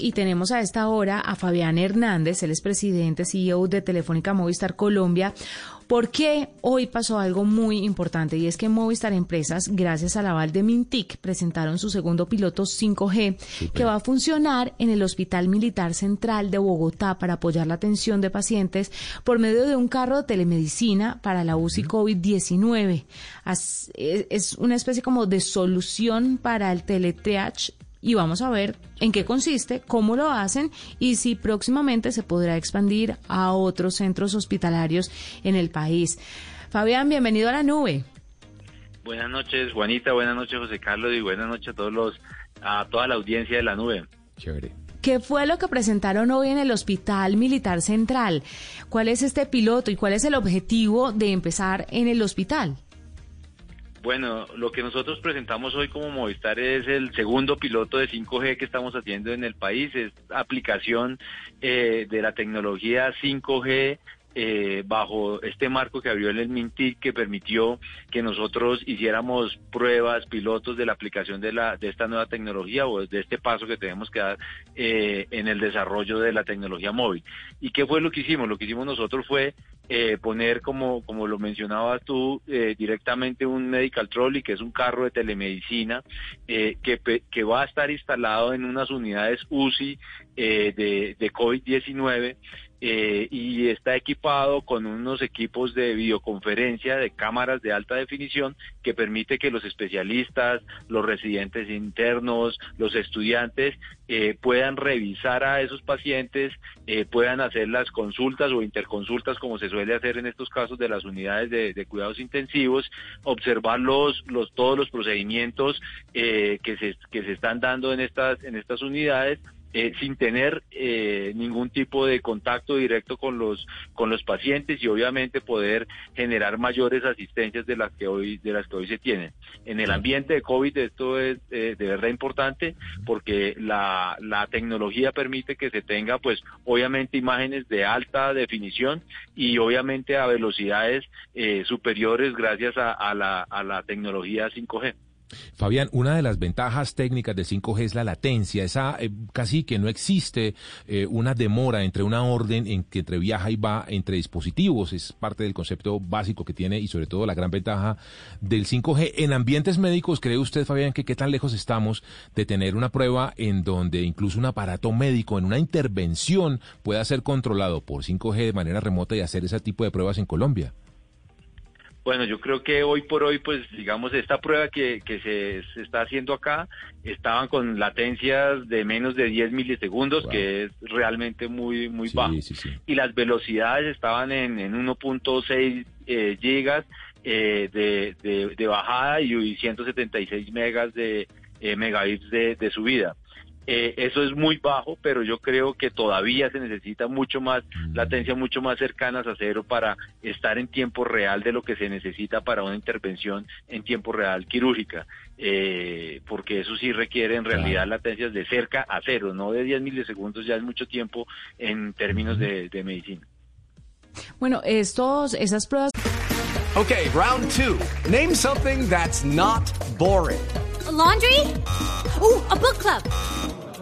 Y tenemos a esta hora a Fabián Hernández, él es presidente CEO de Telefónica Movistar Colombia. Porque hoy pasó algo muy importante y es que Movistar Empresas, gracias al aval de Mintic, presentaron su segundo piloto 5G que va a funcionar en el Hospital Militar Central de Bogotá para apoyar la atención de pacientes por medio de un carro de telemedicina para la UCI COVID-19. Es una especie como de solución para el teletriage y vamos a ver en qué consiste, cómo lo hacen y si próximamente se podrá expandir a otros centros hospitalarios en el país. Fabián, bienvenido a la nube. Buenas noches, Juanita, buenas noches, José Carlos, y buenas noches a todos los, a toda la audiencia de la nube. Chévere. ¿Qué fue lo que presentaron hoy en el Hospital Militar Central? ¿Cuál es este piloto y cuál es el objetivo de empezar en el hospital? Bueno, lo que nosotros presentamos hoy como Movistar es el segundo piloto de 5G que estamos haciendo en el país. Es aplicación eh, de la tecnología 5G eh, bajo este marco que abrió el Mintic que permitió que nosotros hiciéramos pruebas, pilotos de la aplicación de, la, de esta nueva tecnología o de este paso que tenemos que dar eh, en el desarrollo de la tecnología móvil. ¿Y qué fue lo que hicimos? Lo que hicimos nosotros fue eh, poner, como, como lo mencionabas tú, directamente un medical trolley, que es un carro de telemedicina, que, va a estar instalado en unas unidades UCI de COVID-19 eh, y está equipado con unos equipos de videoconferencia de cámaras de alta definición que permite que los especialistas, los residentes internos, los estudiantes eh, puedan revisar a esos pacientes, eh, puedan hacer las consultas o interconsultas como se suele hacer en estos casos de las unidades de, cuidados intensivos, observar los, los todos los procedimientos que se que se están dando en estas en estas unidades eh, sin tener eh, ningún tipo de contacto directo con los con los pacientes y obviamente poder generar mayores asistencias de las que hoy de las que hoy se tienen en el ambiente de covid esto es eh, de verdad importante porque la, la tecnología permite que se tenga pues obviamente imágenes de alta definición y obviamente a velocidades superiores gracias a, a, la, a la tecnología 5G. Fabián, una de las ventajas técnicas del 5G es la latencia, esa eh, casi que no existe eh, una demora entre una orden en que entre viaja y va entre dispositivos, es parte del concepto básico que tiene y sobre todo la gran ventaja del 5G. En ambientes médicos, ¿cree usted, Fabián, que qué tan lejos estamos de tener una prueba en donde incluso un aparato médico en una intervención pueda ser controlado por 5G de manera remota y hacer ese tipo de pruebas en Colombia? Bueno, yo creo que hoy por hoy, pues digamos, esta prueba que, que se, está haciendo acá, estaban con latencias de menos de 10 milisegundos, que es realmente muy, muy bajo. Y las velocidades estaban en, en 1.6 eh, gigas eh, de, de, bajada y 176 megas de eh, megabits de, de subida. Eh, eso es muy bajo, pero yo creo que todavía se necesita mucho más mm. latencia, mucho más cercanas a cero para estar en tiempo real de lo que se necesita para una intervención en tiempo real quirúrgica, eh, porque eso sí requiere en realidad latencias de cerca a cero, no de 10 milisegundos, ya es mucho tiempo en términos de, de medicina. Bueno, estos, esas pruebas. Okay, round two. Name something that's not boring. laundry? Oh, a book club.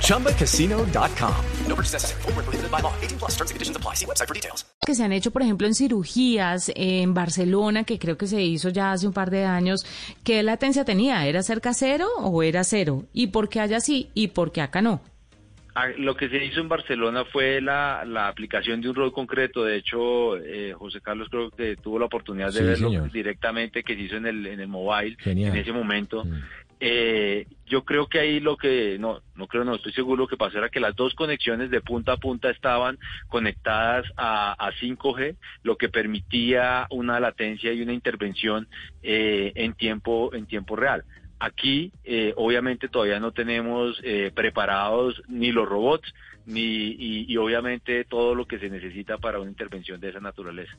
ChumbaCasino.com. No purchase necessary. Forward, prohibited by law. 18 plus terms and conditions apply. See website for details. Que se han hecho, por ejemplo, en cirugías en Barcelona, que creo que se hizo ya hace un par de años. ¿Qué latencia tenía? ¿Era cerca cero o era cero? ¿Y por qué allá sí y por qué acá no? Ah, lo que se hizo en Barcelona fue la, la aplicación de un rol concreto. De hecho, eh, José Carlos creo que tuvo la oportunidad de verlo directamente que se hizo en el, en el mobile en ese momento. Mm. Eh, yo creo que ahí lo que, no, no creo, no estoy seguro, lo que pasó era que las dos conexiones de punta a punta estaban conectadas a, a 5G, lo que permitía una latencia y una intervención eh, en tiempo en tiempo real. Aquí, eh, obviamente, todavía no tenemos eh, preparados ni los robots, ni y, y obviamente todo lo que se necesita para una intervención de esa naturaleza.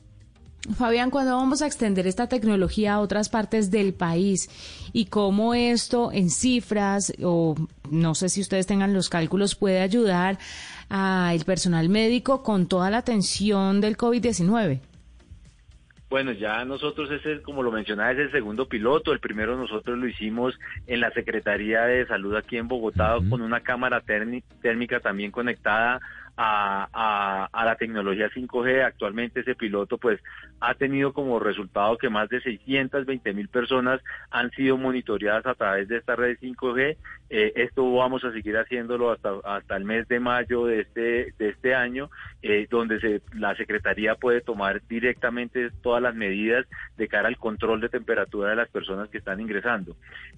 Fabián, ¿cuándo vamos a extender esta tecnología a otras partes del país? Y cómo esto en cifras, o no sé si ustedes tengan los cálculos, puede ayudar al personal médico con toda la atención del COVID-19. Bueno, ya nosotros, ese, como lo mencionaba, es el segundo piloto. El primero nosotros lo hicimos en la Secretaría de Salud aquí en Bogotá con una cámara térmica también conectada a, a, a, la tecnología 5G. Actualmente ese piloto pues ha tenido como resultado que más de 620 mil personas han sido monitoreadas a través de esta red 5G. Eh, esto vamos a seguir haciéndolo hasta, hasta el mes de mayo de este, de este año, eh, donde se, la Secretaría puede tomar directamente todas las medidas de cara al control de temperatura de las personas que están ingresando.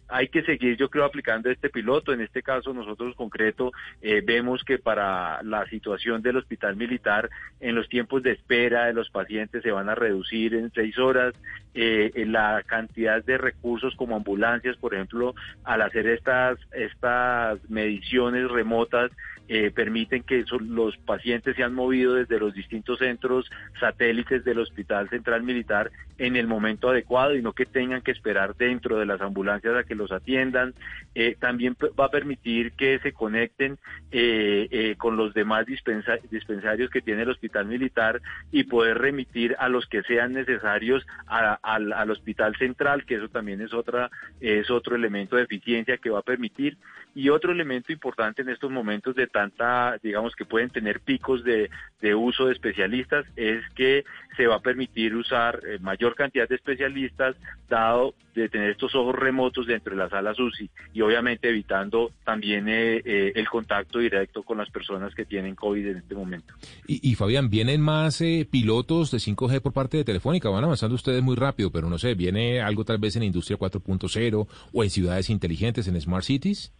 Hay que seguir, yo creo, aplicando este piloto. En este caso, nosotros concreto eh, vemos que para la situación del hospital militar en los tiempos de espera de los pacientes se van a reducir en seis horas, eh, la cantidad de recursos como ambulancias, por ejemplo, al hacer estas, estas mediciones remotas, eh, permiten que los pacientes se han movido desde los distintos centros satélites del Hospital Central Militar en el momento adecuado y no que tengan que esperar dentro de las ambulancias a que los atiendan. Eh, también va a permitir que se conecten eh, con los demás dispensarios que tiene el Hospital Militar y poder remitir a los que sean necesarios al Hospital Central, que eso también es otra es otro elemento de eficiencia que va a permitir y otro elemento importante en estos momentos de tanta, digamos que pueden tener picos de, uso de especialistas, es que se va a permitir usar eh, mayor cantidad de especialistas, dado de tener estos ojos remotos dentro de las salas UCI y obviamente evitando también eh, eh, el contacto directo con las personas que tienen COVID en este momento. Y, y Fabián, ¿vienen más pilotos de 5G por parte de Telefónica? Van avanzando ustedes muy rápido, pero no sé, ¿viene algo tal vez en Industria 4.0 o en ciudades inteligentes, en Smart Cities?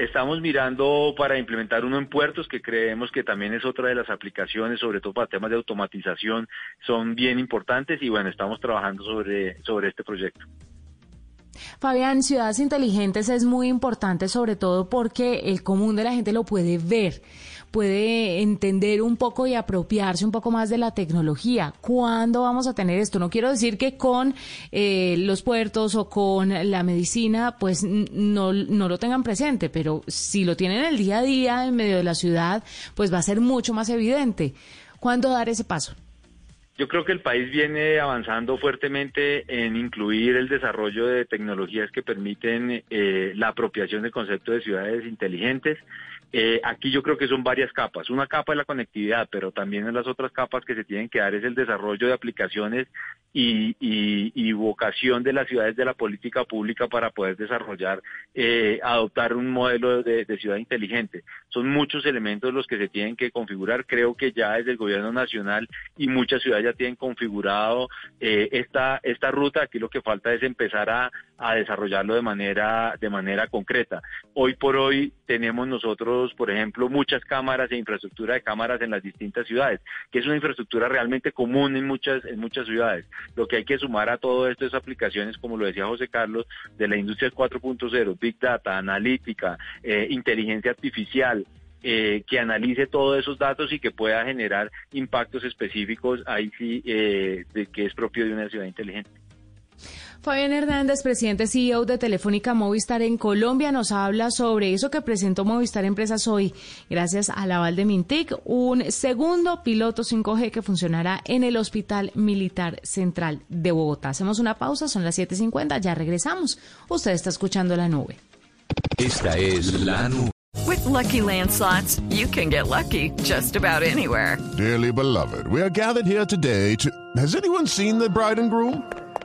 Estamos mirando para implementar uno en puertos, que creemos que también es otra de las aplicaciones, sobre todo para temas de automatización, son bien importantes y bueno, estamos trabajando sobre, sobre este proyecto. Fabián, ciudades inteligentes es muy importante sobre todo porque el común de la gente lo puede ver, puede entender un poco y apropiarse un poco más de la tecnología. ¿Cuándo vamos a tener esto? No quiero decir que con eh, los puertos o con la medicina pues no, no lo tengan presente, pero si lo tienen el día a día en medio de la ciudad, pues va a ser mucho más evidente. ¿Cuándo dar ese paso? Yo creo que el país viene avanzando fuertemente en incluir el desarrollo de tecnologías que permiten eh, la apropiación del concepto de ciudades inteligentes. Eh, aquí yo creo que son varias capas. Una capa es la conectividad, pero también en las otras capas que se tienen que dar es el desarrollo de aplicaciones y, vocación de las ciudades de la política pública para poder desarrollar, eh, adoptar un modelo de, ciudad inteligente. Son muchos elementos los que se tienen que configurar. Creo que ya desde el gobierno nacional y muchas ciudades ya tienen configurado eh, esta, esta ruta. Aquí lo que falta es empezar a, a desarrollarlo de manera, de manera concreta. Hoy por hoy tenemos nosotros, por ejemplo, muchas cámaras e infraestructura de cámaras en las distintas ciudades, que es una infraestructura realmente común en muchas, en muchas ciudades. Lo que hay que sumar a todo esto es aplicaciones, como lo decía José Carlos, de la industria 4.0, Big Data, analítica, eh, inteligencia artificial, eh, que analice todos esos datos y que pueda generar impactos específicos ahí sí eh, que es propio de una ciudad inteligente. Fabián Hernández, presidente CEO de Telefónica Movistar en Colombia, nos habla sobre eso que presentó Movistar Empresas hoy, gracias al aval de Mintic, un segundo piloto 5G que funcionará en el Hospital Militar Central de Bogotá. Hacemos una pausa, son las 7.50, ya regresamos. Usted está escuchando la nube. Esta es la nube. With lucky landslots, you can get lucky just about anywhere. Dearly beloved, we are gathered here today to. Has anyone seen the bride and groom?